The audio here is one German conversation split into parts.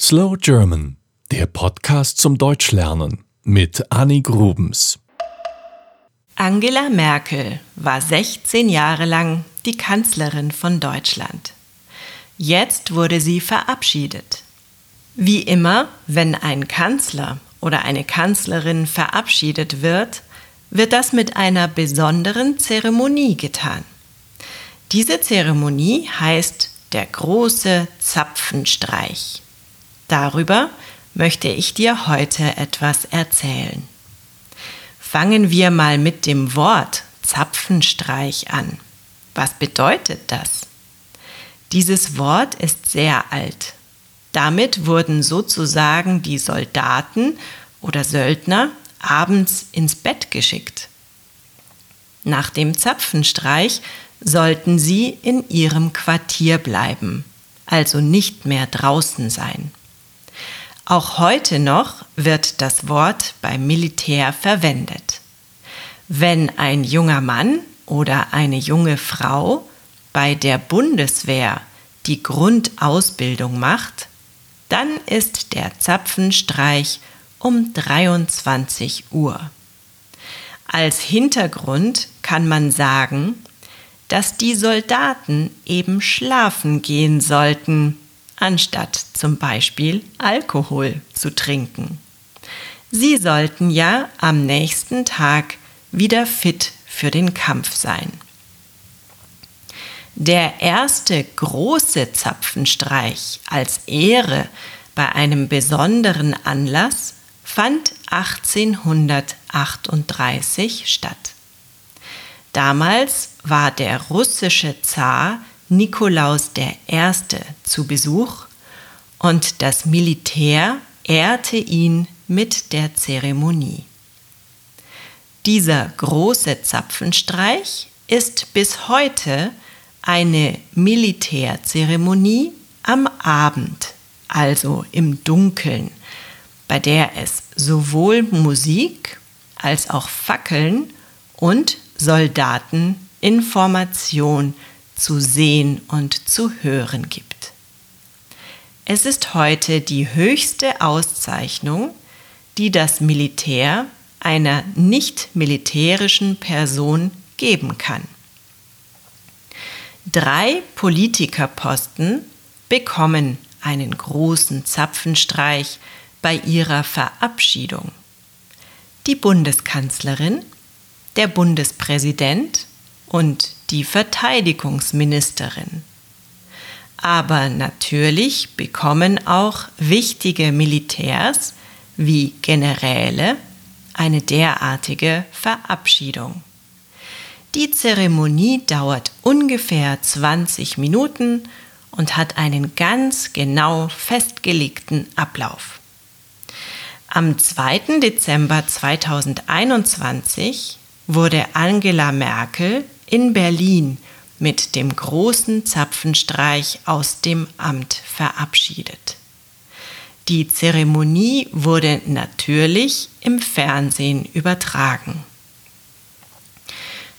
Slow German, der Podcast zum Deutschlernen mit Annie Grubens. Angela Merkel war 16 Jahre lang die Kanzlerin von Deutschland. Jetzt wurde sie verabschiedet. Wie immer, wenn ein Kanzler oder eine Kanzlerin verabschiedet wird, wird das mit einer besonderen Zeremonie getan. Diese Zeremonie heißt der große Zapfenstreich. Darüber möchte ich dir heute etwas erzählen. Fangen wir mal mit dem Wort Zapfenstreich an. Was bedeutet das? Dieses Wort ist sehr alt. Damit wurden sozusagen die Soldaten oder Söldner abends ins Bett geschickt. Nach dem Zapfenstreich sollten sie in ihrem Quartier bleiben, also nicht mehr draußen sein. Auch heute noch wird das Wort beim Militär verwendet. Wenn ein junger Mann oder eine junge Frau bei der Bundeswehr die Grundausbildung macht, dann ist der Zapfenstreich um 23 Uhr. Als Hintergrund kann man sagen, dass die Soldaten eben schlafen gehen sollten, anstatt zum Beispiel Alkohol zu trinken. Sie sollten ja am nächsten Tag wieder fit für den Kampf sein. Der erste große Zapfenstreich als Ehre bei einem besonderen Anlass fand 1838 statt. Damals war der russische Zar Nikolaus I. zu Besuch und das Militär ehrte ihn mit der Zeremonie. Dieser große Zapfenstreich ist bis heute eine Militärzeremonie am Abend, also im Dunkeln, bei der es sowohl Musik als auch Fackeln und Soldateninformation zu sehen und zu hören gibt. Es ist heute die höchste Auszeichnung, die das Militär einer nicht militärischen Person geben kann. Drei Politikerposten bekommen einen großen Zapfenstreich bei ihrer Verabschiedung. Die Bundeskanzlerin, der Bundespräsident und die Verteidigungsministerin. Aber natürlich bekommen auch wichtige Militärs wie Generäle eine derartige Verabschiedung. Die Zeremonie dauert ungefähr 20 Minuten und hat einen ganz genau festgelegten Ablauf. Am 2. Dezember 2021 wurde Angela Merkel in Berlin mit dem großen Zapfenstreich aus dem Amt verabschiedet. Die Zeremonie wurde natürlich im Fernsehen übertragen.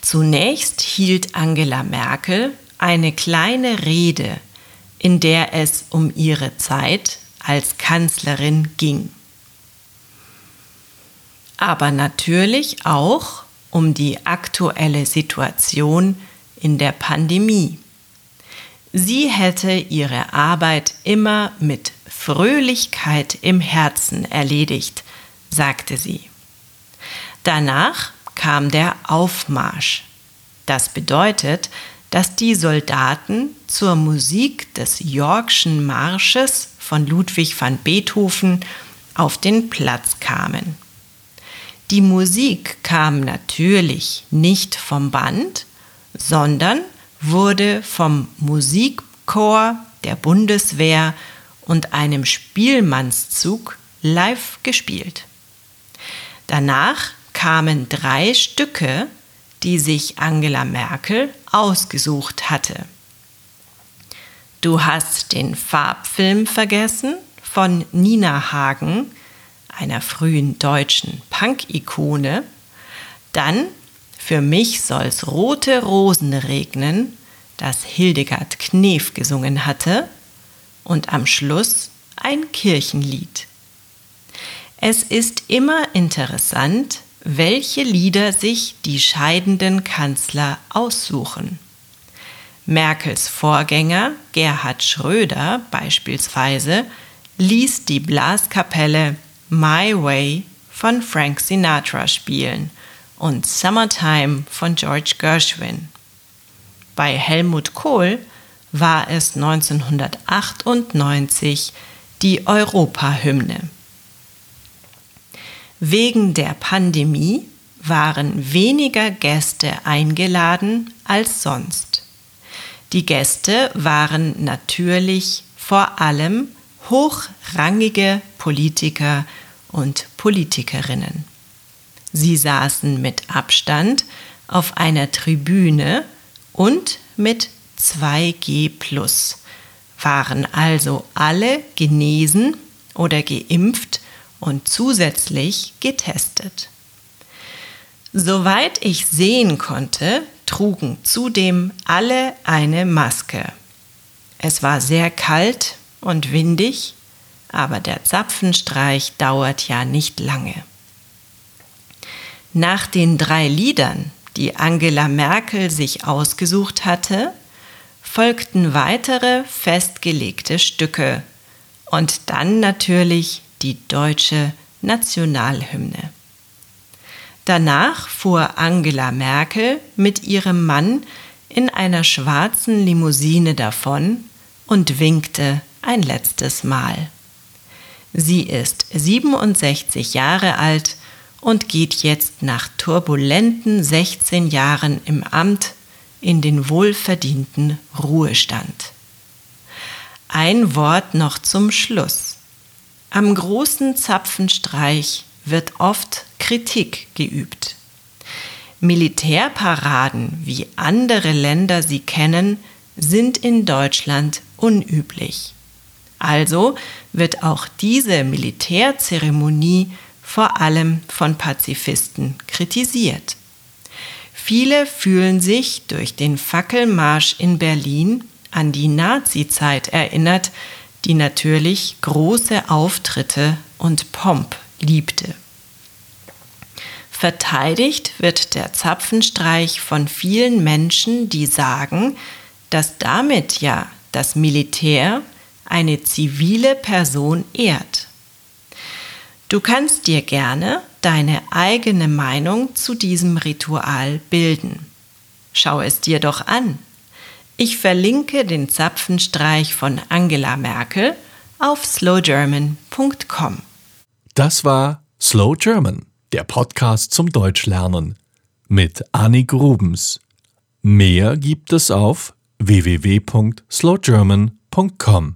Zunächst hielt Angela Merkel eine kleine Rede, in der es um ihre Zeit als Kanzlerin ging. Aber natürlich auch um die aktuelle Situation in der Pandemie. Sie hätte ihre Arbeit immer mit Fröhlichkeit im Herzen erledigt, sagte sie. Danach kam der Aufmarsch. Das bedeutet, dass die Soldaten zur Musik des Yorkschen Marsches von Ludwig van Beethoven auf den Platz kamen. Die Musik kam natürlich nicht vom Band, sondern wurde vom Musikchor der Bundeswehr und einem Spielmannszug live gespielt. Danach kamen drei Stücke, die sich Angela Merkel ausgesucht hatte. Du hast den Farbfilm vergessen von Nina Hagen, einer frühen deutschen Punk-Ikone, dann Für mich soll's rote Rosen regnen, das Hildegard Knef gesungen hatte, und am Schluss ein Kirchenlied. Es ist immer interessant, welche Lieder sich die scheidenden Kanzler aussuchen. Merkels Vorgänger Gerhard Schröder beispielsweise ließ die Blaskapelle My Way von Frank Sinatra spielen und Summertime von George Gershwin. Bei Helmut Kohl war es 1998 die Europahymne. Wegen der Pandemie waren weniger Gäste eingeladen als sonst. Die Gäste waren natürlich vor allem hochrangige Politiker und Politikerinnen. Sie saßen mit Abstand auf einer Tribüne und mit 2G waren also alle genesen oder geimpft und zusätzlich getestet. Soweit ich sehen konnte, trugen zudem alle eine Maske. Es war sehr kalt und windig, aber der Zapfenstreich dauert ja nicht lange. Nach den drei Liedern, die Angela Merkel sich ausgesucht hatte, folgten weitere festgelegte Stücke und dann natürlich die deutsche Nationalhymne. Danach fuhr Angela Merkel mit ihrem Mann in einer schwarzen Limousine davon und winkte ein letztes Mal. Sie ist 67 Jahre alt und geht jetzt nach turbulenten 16 Jahren im Amt in den wohlverdienten Ruhestand. Ein Wort noch zum Schluss. Am großen Zapfenstreich wird oft Kritik geübt. Militärparaden, wie andere Länder sie kennen, sind in Deutschland unüblich. Also wird auch diese Militärzeremonie vor allem von Pazifisten kritisiert. Viele fühlen sich durch den Fackelmarsch in Berlin an die Nazizeit erinnert, die natürlich große Auftritte und Pomp liebte. Verteidigt wird der Zapfenstreich von vielen Menschen, die sagen, dass damit ja das Militär eine zivile Person ehrt. Du kannst dir gerne deine eigene Meinung zu diesem Ritual bilden. Schau es dir doch an. Ich verlinke den Zapfenstreich von Angela Merkel auf slowgerman.com. Das war Slow German, der Podcast zum Deutschlernen mit Annik Grubens. Mehr gibt es auf www.slowgerman.com.